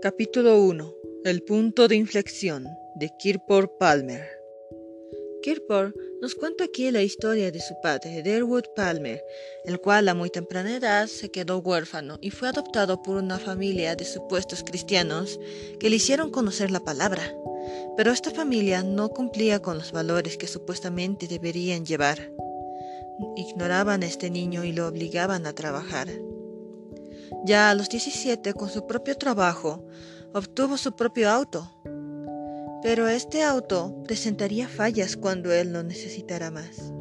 Capítulo 1. El punto de inflexión de Kirpor Palmer. Kirpor nos cuenta aquí la historia de su padre, Derwood Palmer, el cual a muy temprana edad se quedó huérfano y fue adoptado por una familia de supuestos cristianos que le hicieron conocer la palabra. Pero esta familia no cumplía con los valores que supuestamente deberían llevar. Ignoraban a este niño y lo obligaban a trabajar. Ya a los 17, con su propio trabajo, obtuvo su propio auto. Pero este auto presentaría fallas cuando él lo necesitara más.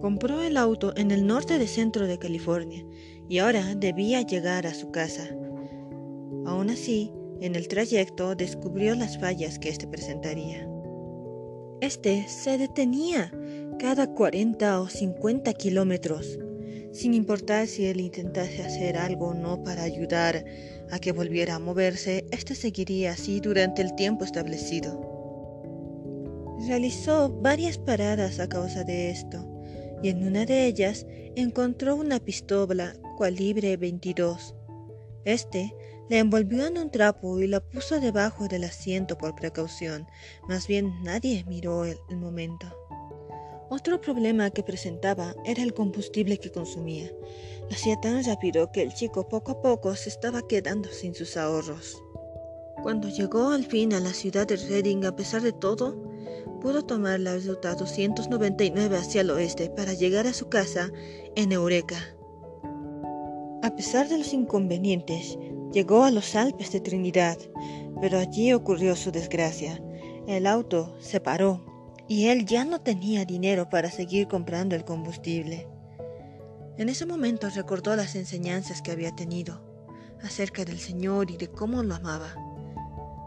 Compró el auto en el norte de centro de California y ahora debía llegar a su casa. Aún así, en el trayecto descubrió las fallas que éste presentaría. Este se detenía cada 40 o 50 kilómetros sin importar si él intentase hacer algo o no para ayudar a que volviera a moverse, éste seguiría así durante el tiempo establecido. Realizó varias paradas a causa de esto, y en una de ellas encontró una pistola calibre 22. Este la envolvió en un trapo y la puso debajo del asiento por precaución, más bien nadie miró el, el momento. Otro problema que presentaba era el combustible que consumía. Lo hacía tan rápido que el chico poco a poco se estaba quedando sin sus ahorros. Cuando llegó al fin a la ciudad de Reading, a pesar de todo, pudo tomar la ruta 299 hacia el oeste para llegar a su casa en Eureka. A pesar de los inconvenientes, llegó a los Alpes de Trinidad, pero allí ocurrió su desgracia. El auto se paró y él ya no tenía dinero para seguir comprando el combustible. En ese momento recordó las enseñanzas que había tenido acerca del Señor y de cómo lo amaba.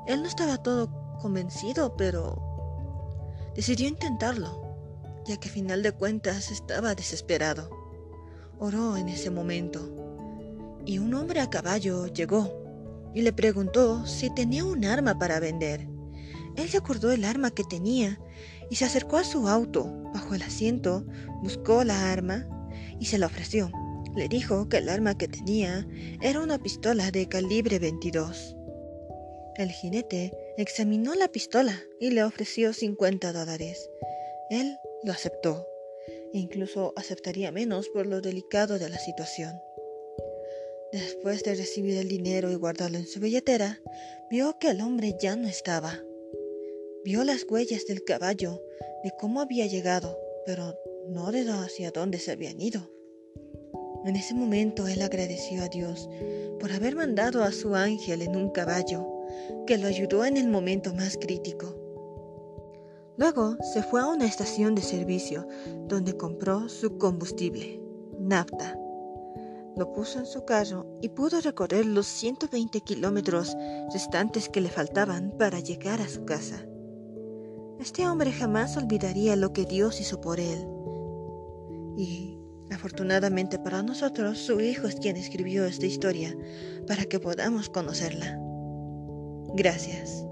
Él no estaba todo convencido, pero decidió intentarlo, ya que a final de cuentas estaba desesperado. Oró en ese momento, y un hombre a caballo llegó y le preguntó si tenía un arma para vender. Él recordó el arma que tenía y se acercó a su auto, bajo el asiento, buscó la arma y se la ofreció. Le dijo que el arma que tenía era una pistola de calibre 22. El jinete examinó la pistola y le ofreció 50 dólares. Él lo aceptó. Incluso aceptaría menos por lo delicado de la situación. Después de recibir el dinero y guardarlo en su billetera, vio que el hombre ya no estaba. Vio las huellas del caballo, de cómo había llegado, pero no de hacia dónde se habían ido. En ese momento él agradeció a Dios por haber mandado a su ángel en un caballo que lo ayudó en el momento más crítico. Luego se fue a una estación de servicio donde compró su combustible, nafta. Lo puso en su carro y pudo recorrer los 120 kilómetros restantes que le faltaban para llegar a su casa. Este hombre jamás olvidaría lo que Dios hizo por él. Y afortunadamente para nosotros, su hijo es quien escribió esta historia para que podamos conocerla. Gracias.